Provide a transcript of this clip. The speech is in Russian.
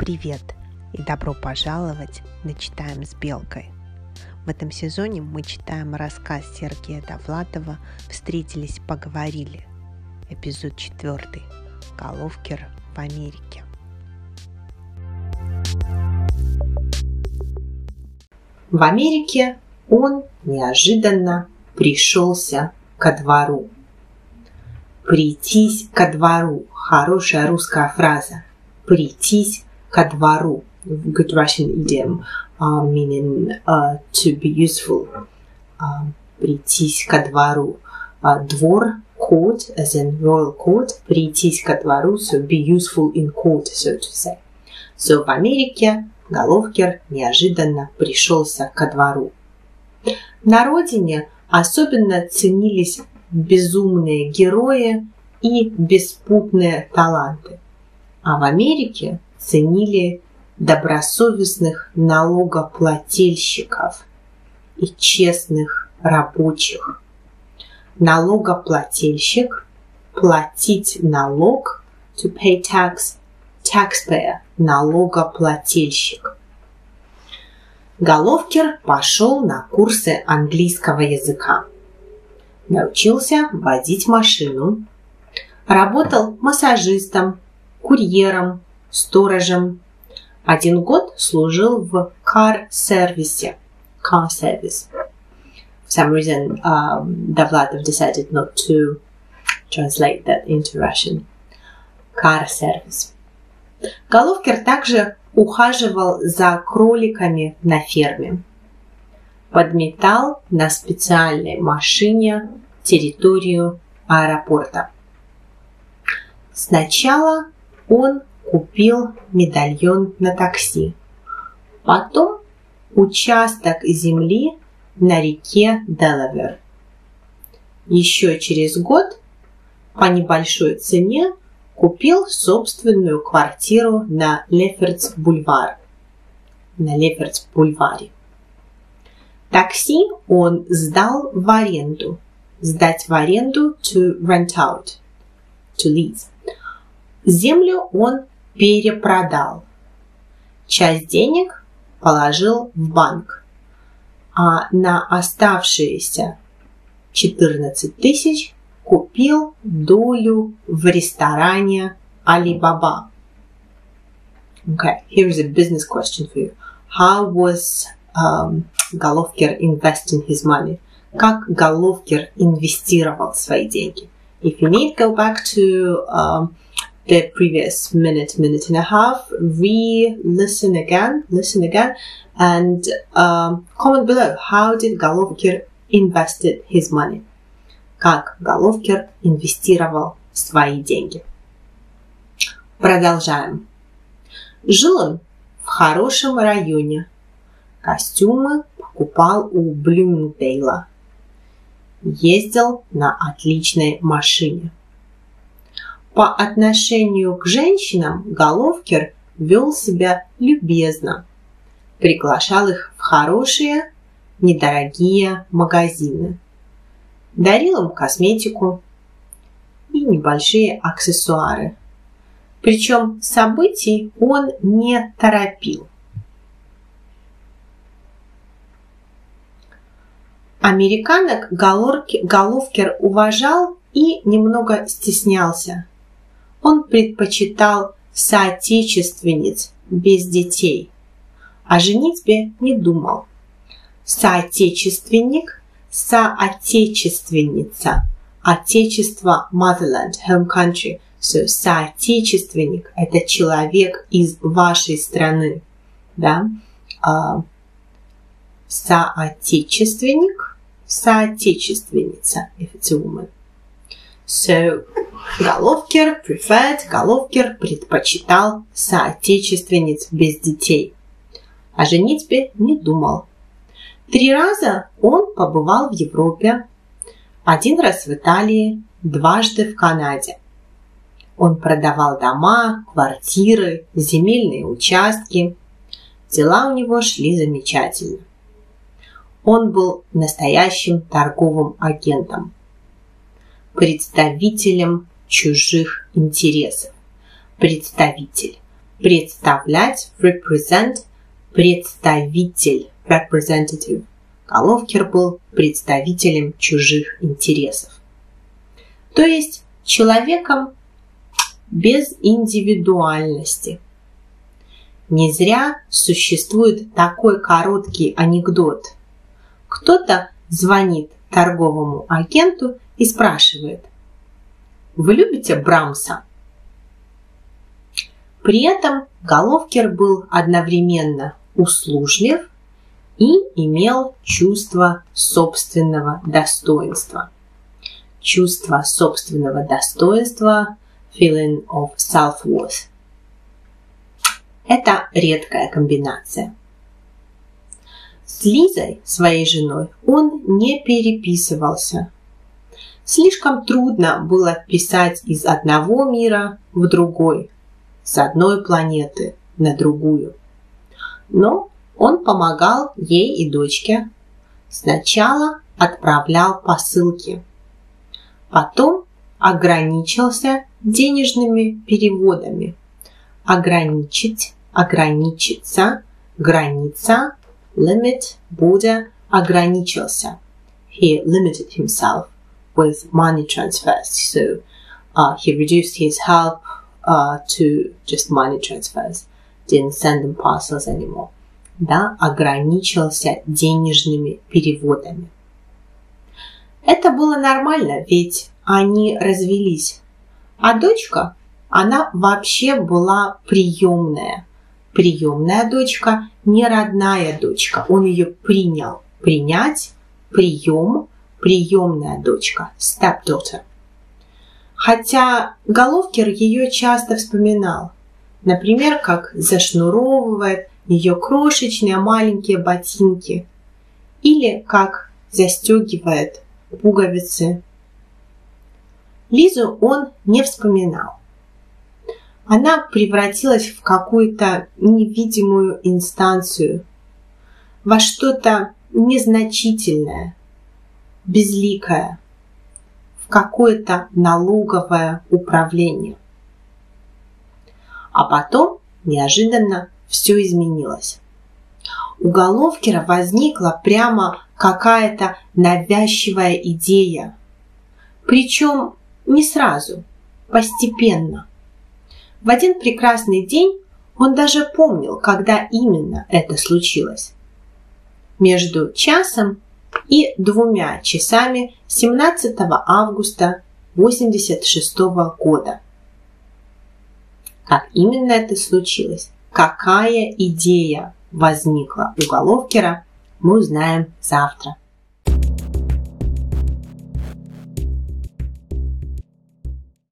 Привет и добро пожаловать на «Читаем с Белкой». В этом сезоне мы читаем рассказ Сергея Довлатова «Встретились, поговорили». Эпизод четвертый. Головкер в Америке. В Америке он неожиданно пришелся ко двору. Прийтись ко двору – хорошая русская фраза. Прийтись ко двору. Good Russian idiom, uh, meaning uh, to be useful. Uh, прийтись ко двору. Uh, двор, court, as in royal court. Прийтись ко двору, so be useful in court, so to say. So в Америке Головкер неожиданно пришелся ко двору. На родине особенно ценились безумные герои и беспутные таланты. А в Америке ценили добросовестных налогоплательщиков и честных рабочих. Налогоплательщик – платить налог, to pay tax, taxpayer – налогоплательщик. Головкер пошел на курсы английского языка. Научился водить машину. Работал массажистом, курьером, сторожем. Один год служил в кар-сервисе. Car service. For some reason, um, Davlatov decided not to translate that into Russian. Car service. Головкер также ухаживал за кроликами на ферме. Подметал на специальной машине территорию аэропорта. Сначала он купил медальон на такси. Потом участок земли на реке Делавер. Еще через год по небольшой цене купил собственную квартиру на Лефертс-бульвар. На Лефертс-бульваре. Такси он сдал в аренду. Сдать в аренду to rent out. To lease. Землю он перепродал. Часть денег положил в банк, а на оставшиеся 14 тысяч купил долю в ресторане Alibaba. Okay, here's a business question for you. How was um, Головкер investing his money? Как Головкер инвестировал свои деньги? If you need, go back to um, the previous minute, minute and a half, re-listen again, listen again, and um, comment below. How did Головкер invested his money? Как Головкер инвестировал свои деньги? Продолжаем. Жил он в хорошем районе. Костюмы покупал у Блюмдейла. Ездил на отличной машине. По отношению к женщинам Головкер вел себя любезно. Приглашал их в хорошие, недорогие магазины. Дарил им косметику и небольшие аксессуары. Причем событий он не торопил. Американок Головкер уважал и немного стеснялся. Он предпочитал соотечественниц без детей, о женитьбе не думал. Соотечественник, соотечественница, отечество motherland, home country. So, соотечественник – это человек из вашей страны, да? Uh, соотечественник, соотечественница, if it's a woman. So, Головкер preferred, Головкер предпочитал соотечественниц без детей. О женитьбе не думал. Три раза он побывал в Европе, один раз в Италии, дважды в Канаде. Он продавал дома, квартиры, земельные участки. Дела у него шли замечательно. Он был настоящим торговым агентом, представителем чужих интересов. Представитель. представлять, represent, представитель, representative. Головкер был представителем чужих интересов. То есть человеком без индивидуальности. Не зря существует такой короткий анекдот. Кто-то звонит торговому агенту и спрашивает, «Вы любите Брамса?» При этом Головкер был одновременно услужлив и имел чувство собственного достоинства. Чувство собственного достоинства – feeling of self-worth. Это редкая комбинация. С Лизой, своей женой, он не переписывался. Слишком трудно было писать из одного мира в другой, с одной планеты на другую. Но он помогал ей и дочке. Сначала отправлял посылки, потом ограничился денежными переводами. Ограничить, ограничиться, граница, limit, border, ограничился. He limited himself with money transfers. So uh, he reduced his help uh, to just money transfers. Didn't send them parcels anymore да, ограничился денежными переводами. Это было нормально, ведь они развелись. А дочка, она вообще была приемная. Приемная дочка, не родная дочка. Он ее принял. Принять, прием, приемная дочка, stepdaughter. Хотя Головкер ее часто вспоминал. Например, как зашнуровывает ее крошечные маленькие ботинки или как застегивает пуговицы. Лизу он не вспоминал. Она превратилась в какую-то невидимую инстанцию, во что-то незначительное, безликое, в какое-то налоговое управление. А потом неожиданно все изменилось. У Головкера возникла прямо какая-то навязчивая идея. Причем не сразу, постепенно. В один прекрасный день он даже помнил, когда именно это случилось. Между часом и двумя часами 17 августа 1986 года. Как именно это случилось, какая идея возникла у Головкера, мы узнаем завтра.